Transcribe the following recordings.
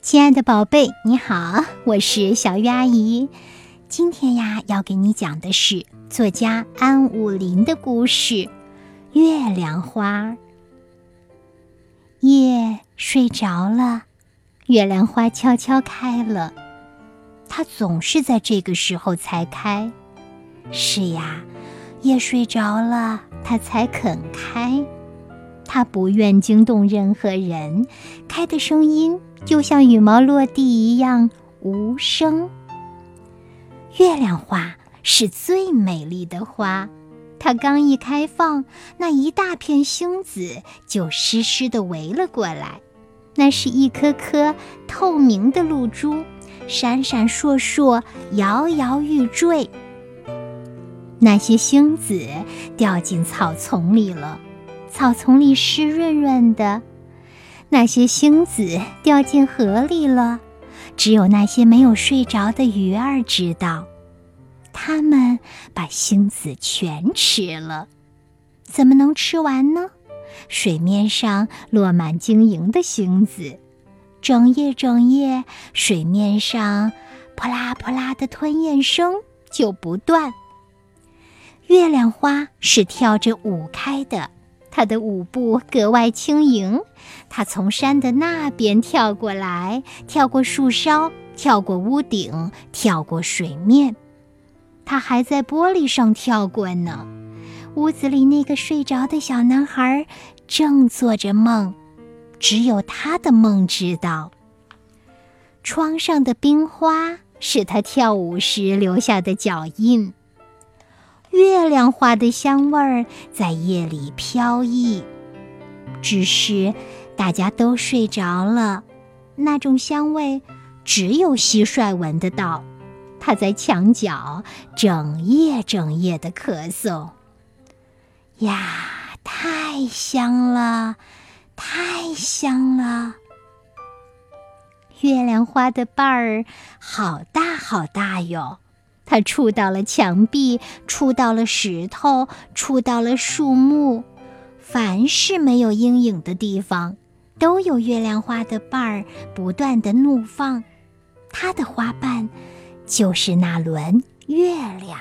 亲爱的宝贝，你好，我是小鱼阿姨。今天呀，要给你讲的是作家安武林的故事《月亮花》。夜睡着了，月亮花悄悄开了。它总是在这个时候才开。是呀，夜睡着了，它才肯开。它不愿惊动任何人，开的声音就像羽毛落地一样无声。月亮花是最美丽的花，它刚一开放，那一大片星子就湿湿的围了过来。那是一颗颗透明的露珠，闪闪烁烁，摇摇欲坠。那些星子掉进草丛里了。草丛里湿润润的，那些星子掉进河里了。只有那些没有睡着的鱼儿知道，它们把星子全吃了。怎么能吃完呢？水面上落满晶莹的星子，整夜整夜，水面上扑啦扑啦的吞咽声就不断。月亮花是跳着舞开的。他的舞步格外轻盈，他从山的那边跳过来，跳过树梢，跳过屋顶，跳过水面。他还在玻璃上跳过呢。屋子里那个睡着的小男孩正做着梦，只有他的梦知道。窗上的冰花是他跳舞时留下的脚印。月亮花的香味儿在夜里飘逸，只是大家都睡着了，那种香味只有蟋蟀闻得到。它在墙角整夜整夜的咳嗽。呀，太香了，太香了！月亮花的瓣儿好大好大哟。它触到了墙壁，触到了石头，触到了树木，凡是没有阴影的地方，都有月亮花的瓣儿不断的怒放。它的花瓣就是那轮月亮。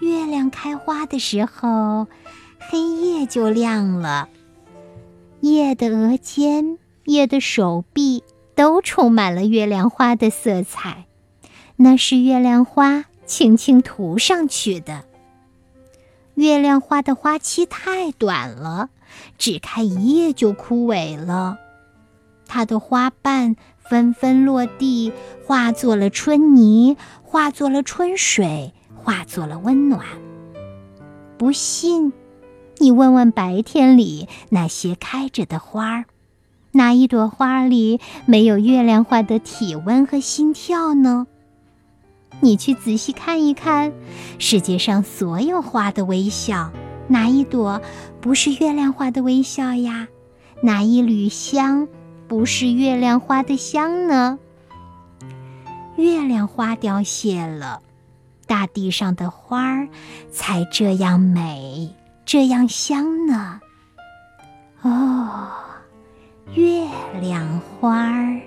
月亮开花的时候，黑夜就亮了。夜的额间，夜的手臂，都充满了月亮花的色彩。那是月亮花轻轻涂上去的。月亮花的花期太短了，只开一夜就枯萎了。它的花瓣纷纷落地，化作了春泥，化作了春水，化作了温暖。不信，你问问白天里那些开着的花儿，哪一朵花里没有月亮花的体温和心跳呢？你去仔细看一看，世界上所有花的微笑，哪一朵不是月亮花的微笑呀？哪一缕香不是月亮花的香呢？月亮花凋谢了，大地上的花儿才这样美，这样香呢。哦，月亮花儿。